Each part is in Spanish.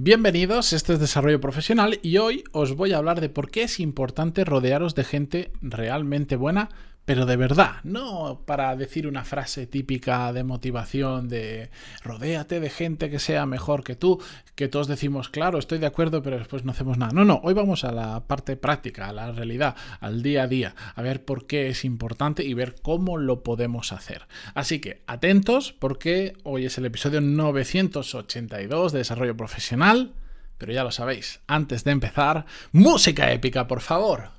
Bienvenidos, esto es Desarrollo Profesional y hoy os voy a hablar de por qué es importante rodearos de gente realmente buena pero de verdad, no para decir una frase típica de motivación de rodéate de gente que sea mejor que tú, que todos decimos, claro, estoy de acuerdo, pero después no hacemos nada. No, no, hoy vamos a la parte práctica, a la realidad, al día a día, a ver por qué es importante y ver cómo lo podemos hacer. Así que atentos porque hoy es el episodio 982 de Desarrollo Profesional, pero ya lo sabéis, antes de empezar, música épica, por favor.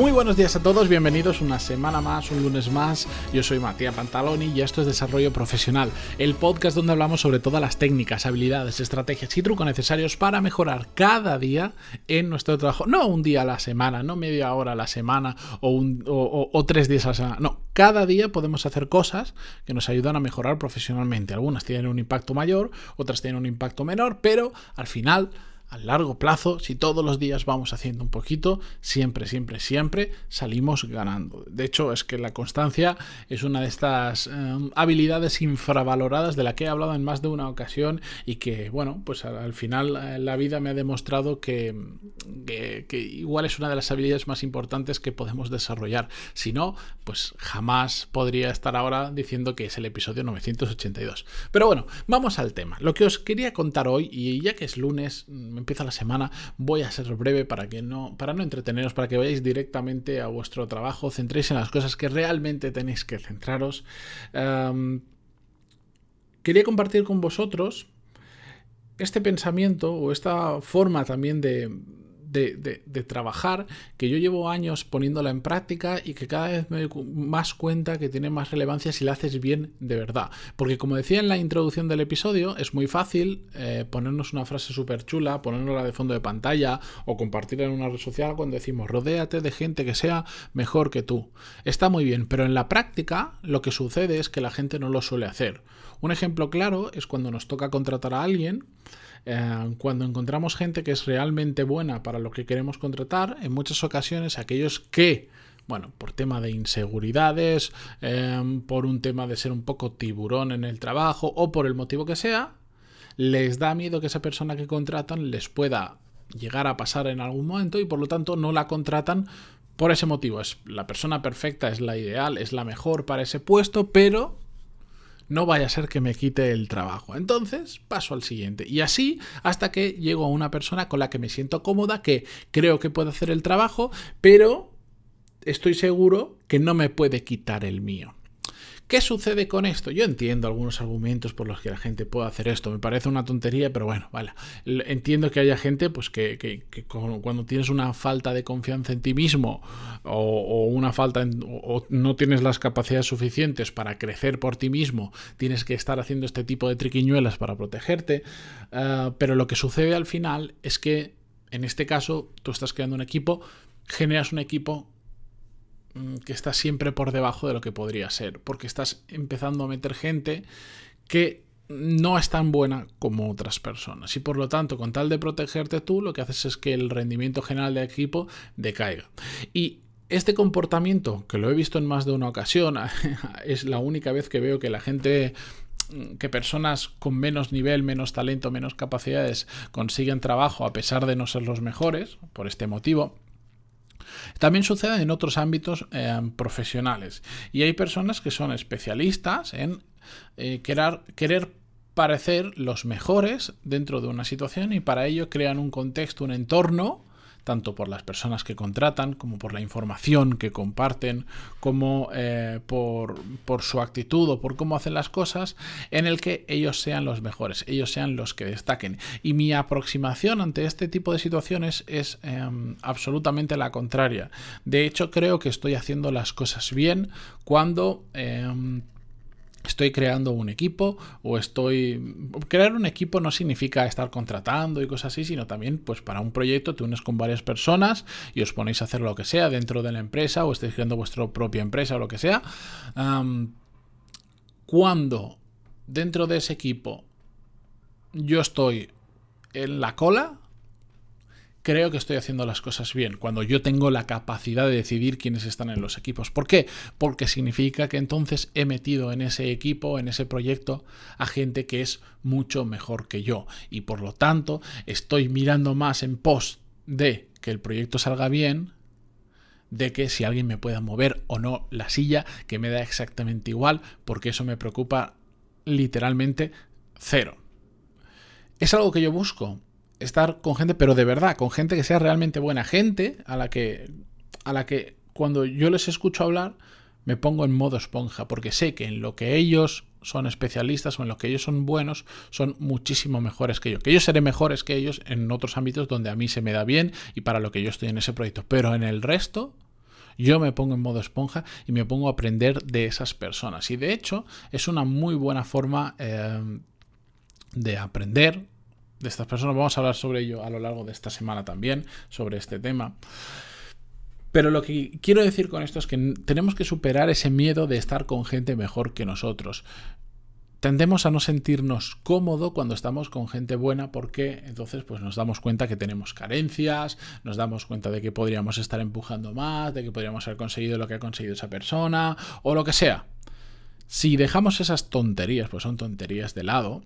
Muy buenos días a todos, bienvenidos una semana más, un lunes más. Yo soy Matías Pantaloni y esto es Desarrollo Profesional, el podcast donde hablamos sobre todas las técnicas, habilidades, estrategias y trucos necesarios para mejorar cada día en nuestro trabajo. No un día a la semana, no media hora a la semana o, o tres días a la semana. No, cada día podemos hacer cosas que nos ayudan a mejorar profesionalmente. Algunas tienen un impacto mayor, otras tienen un impacto menor, pero al final a largo plazo, si todos los días vamos haciendo un poquito, siempre, siempre, siempre salimos ganando. De hecho, es que la constancia es una de estas em, habilidades infravaloradas de la que he hablado en más de una ocasión y que, bueno, pues al, final eh, la vida me ha demostrado que, que, igual es una de las habilidades más importantes que podemos desarrollar. Si no, pues jamás podría estar ahora diciendo que es el episodio 982. Pero bueno, vamos al tema. Lo que os quería contar hoy, y ya que es lunes, empieza la semana, voy a ser breve para que no, para no entreteneros, para que vayáis directamente a vuestro trabajo, centréis en las cosas que realmente tenéis que centraros. quería compartir con vosotros este pensamiento o esta forma también de, de, trabajar que yo llevo años poniéndola en práctica y que cada vez me doy más cuenta que tiene más relevancia si la haces bien de verdad. Porque como decía en la introducción del episodio, es muy fácil eh, ponernos una frase súper chula, ponernosla de fondo de pantalla o compartirla en una red social cuando decimos rodéate de gente que sea mejor que tú. Está muy bien, pero en la práctica lo que sucede es que la gente no lo suele hacer. Un ejemplo claro es cuando nos toca contratar a alguien eh, cuando encontramos gente que es realmente buena para lo que queremos contratar, en muchas ocasiones aquellos que bueno, por tema de inseguridades, eh, por un tema de ser un poco tiburón en el trabajo o por el motivo que sea, les da miedo que esa persona que contratan les pueda llegar a pasar en algún momento y por lo tanto no la contratan por ese motivo. Es la persona perfecta, es la ideal, es la mejor para ese puesto, pero no vaya a ser que me quite el trabajo. Entonces paso al siguiente. Y así hasta que llego a una persona con la que me siento cómoda, que creo que puede hacer el trabajo, pero estoy seguro que no me puede quitar el mío. ¿Qué sucede con esto? Yo entiendo algunos argumentos por los que la gente puede hacer esto. Me parece una tontería, pero bueno, vale. Entiendo que haya gente pues, que, cuando tienes una falta de confianza en ti mismo o, una falta o no tienes las capacidades suficientes para crecer por ti mismo, tienes que estar haciendo este tipo de triquiñuelas para protegerte. Eh, pero lo que sucede al final es que en este caso tú estás creando un equipo, generas un equipo que está siempre por debajo de lo que podría ser, porque estás empezando a meter gente que no es tan buena como otras personas. Y por lo tanto con tal de protegerte tú lo que haces es que el rendimiento general del equipo decaiga. Y este comportamiento que lo he visto en más de una ocasión es la única vez que veo que la gente mm, que personas con menos nivel, menos talento, menos capacidades consiguen trabajo a pesar de no ser los mejores, por este motivo, también sucede en otros ámbitos eh, profesionales. Y hay personas que son especialistas en eh, querer, querer parecer los mejores dentro de una situación y para ello crean un contexto, un entorno tanto por las personas que contratan, como por la información que comparten, como eh, por, su actitud o por cómo hacen las cosas, en el que ellos sean los mejores, ellos sean los que destaquen. Y mi aproximación ante este tipo de situaciones es em, absolutamente la contraria. De hecho, creo que estoy haciendo las cosas bien cuando... Em, estoy creando un equipo o estoy... Crear un equipo no significa estar contratando y cosas así, sino también pues para un proyecto te unes con varias personas y os ponéis a hacer lo que sea dentro de la empresa o estáis creando vuestra propia empresa o lo que sea. cuando dentro de ese equipo yo estoy en la cola, creo que estoy haciendo las cosas bien, cuando yo tengo la capacidad de decidir quiénes están en los equipos. ¿Por qué? Porque significa que entonces he metido en ese equipo, en ese proyecto, a gente que es mucho mejor que yo. Y por lo tanto, estoy mirando más en pos de que el proyecto salga bien, de que si alguien me pueda mover o no la silla, que me da exactamente igual, porque eso me preocupa literalmente cero. Es algo que yo busco, estar con gente, pero de verdad, con gente que sea realmente buena, gente a la que, a la que cuando yo les escucho hablar, me pongo en modo esponja, porque sé que en lo que ellos son especialistas o en lo que ellos son buenos, son muchísimo mejores que yo. Que yo seré mejores que ellos en otros ámbitos donde a mí se me da bien y para lo que yo estoy en ese proyecto. Pero en el resto, yo me pongo en modo esponja y me pongo a aprender de esas personas. Y de hecho, es una muy buena forma eh, de aprender de estas personas. Vamos a hablar sobre ello a lo largo de esta semana también, sobre este tema. Pero lo que quiero decir con esto es que tenemos que superar ese miedo de estar con gente mejor que nosotros. Tendemos a no sentirnos cómodo cuando estamos con gente buena porque entonces pues nos damos cuenta que tenemos carencias, nos damos cuenta de que podríamos estar empujando más, de que podríamos haber conseguido lo que ha conseguido esa persona o lo que sea. Si dejamos esas tonterías, pues son tonterías de lado,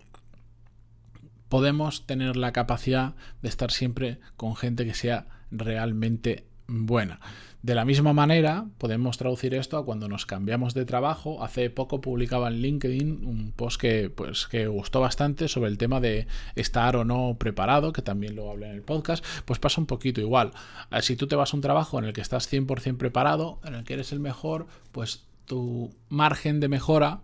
podemos tener la capacidad de estar siempre con gente que sea realmente buena. De la misma manera, podemos traducir esto a cuando nos cambiamos de trabajo. Hace poco publicaba en LinkedIn un post que, pues, que gustó bastante sobre el tema de estar o no preparado, que también lo hablé en el podcast. Pues pasa un poquito igual. Eh, si tú te vas a un trabajo en el que estás 100% preparado, en el que eres el mejor, pues tu margen de mejora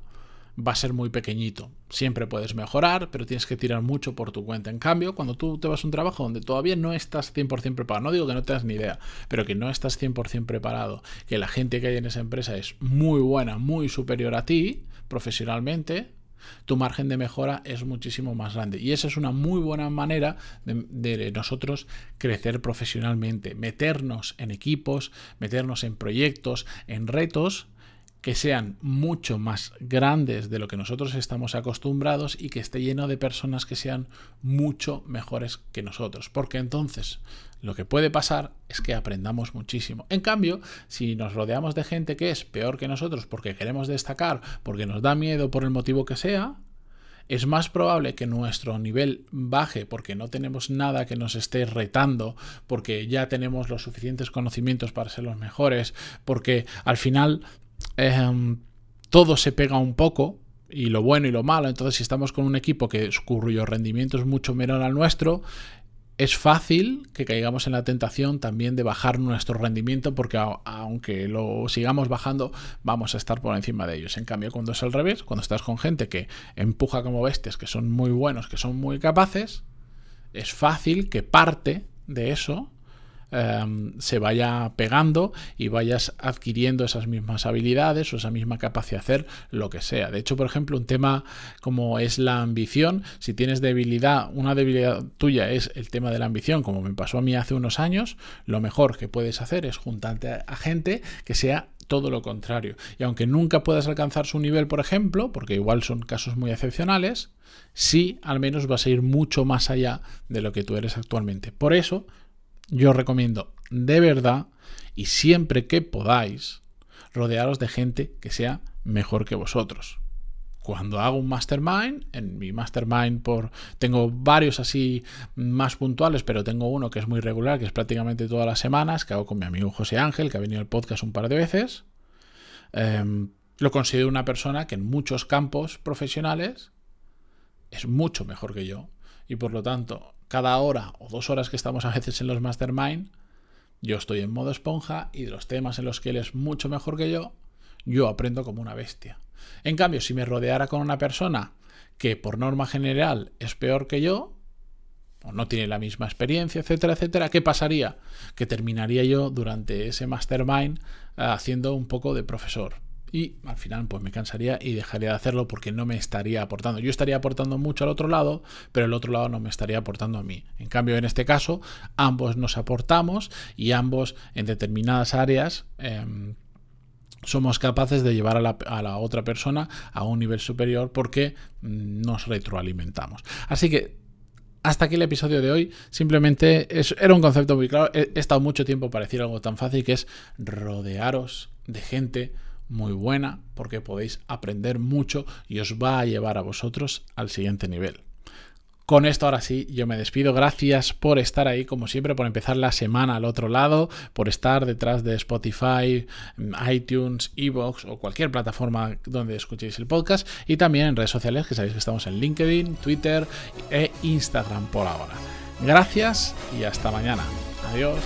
va a ser muy pequeñito. Siempre puedes mejorar, pero tienes que tirar mucho por tu cuenta. En cambio, cuando tú te vas a un trabajo donde todavía no estás 100% preparado, no digo que no tengas ni idea, pero que no estás 100% preparado, que la gente que hay en esa empresa es muy buena, muy superior a ti profesionalmente, tu margen de mejora es muchísimo más grande. Y esa es una muy buena manera de, de, nosotros crecer profesionalmente, meternos en equipos, meternos en proyectos, en retos que sean mucho más grandes de lo que nosotros estamos acostumbrados y que esté lleno de personas que sean mucho mejores que nosotros. Porque entonces lo que puede pasar es que aprendamos muchísimo. En cambio, si nos rodeamos de gente que es peor que nosotros porque queremos destacar, porque nos da miedo por el motivo que sea, es más probable que nuestro nivel baje porque no tenemos nada que nos esté retando, porque ya tenemos los suficientes conocimientos para ser los mejores, porque al final Em, todo se pega un poco, y lo bueno y lo malo. Entonces, si estamos con un equipo que, cuyo rendimiento es mucho menor al nuestro, es fácil que caigamos en la tentación también de bajar nuestro rendimiento porque aunque lo sigamos bajando vamos a estar por encima de ellos. En cambio, cuando es al revés, cuando estás con gente que empuja como bestias, que son muy buenos, que son muy capaces, es fácil que parte de eso Em, se vaya pegando y vayas adquiriendo esas mismas habilidades o esa misma capacidad de hacer lo que sea. De hecho, por ejemplo, un tema como es la ambición, si tienes debilidad, una debilidad tuya es el tema de la ambición, como me pasó a mí hace unos años, lo mejor que puedes hacer es juntarte a gente que sea todo lo contrario. Y aunque nunca puedas alcanzar su nivel, por ejemplo, porque igual son casos muy excepcionales, sí al menos vas a ir mucho más allá de lo que tú eres actualmente. Por eso yo recomiendo de verdad y siempre que podáis rodearos de gente que sea mejor que vosotros. Cuando hago un mastermind, en mi mastermind por tengo varios así más puntuales, pero tengo uno que es muy regular, que es prácticamente todas las semanas, que hago con mi amigo José Ángel, que ha venido al podcast un par de veces. Em, lo considero una persona que en muchos campos profesionales es mucho mejor que yo. Y por lo tanto, cada hora o dos horas que estamos a veces en los mastermind, yo estoy en modo esponja y de los temas en los que él es mucho mejor que yo, yo aprendo como una bestia. En cambio, si me rodeara con una persona que por norma general es peor que yo, o no tiene la misma experiencia, etcétera, etcétera, ¿qué pasaría? Que terminaría yo durante ese mastermind eh, haciendo un poco de profesor y al final pues me cansaría y dejaría de hacerlo porque no me estaría aportando. Yo estaría aportando mucho al otro lado, pero el otro lado no me estaría aportando a mí. En cambio, en este caso, ambos nos aportamos y ambos en determinadas áreas... Em, somos capaces de llevar a la, a la, otra persona a un nivel superior porque mm, nos retroalimentamos. Así que hasta aquí el episodio de hoy. Simplemente era un concepto muy claro. He, estado mucho tiempo para decir algo tan fácil que es rodearos de gente muy buena porque podéis aprender mucho y os va a llevar a vosotros al siguiente nivel. Con esto ahora sí, yo me despido. Gracias por estar ahí, como siempre, por empezar la semana al otro lado, por estar detrás de Spotify, iTunes, Evox o cualquier plataforma donde escuchéis el podcast. Y también en redes sociales, que sabéis que estamos en LinkedIn, Twitter e Instagram por ahora. Gracias y hasta mañana. Adiós.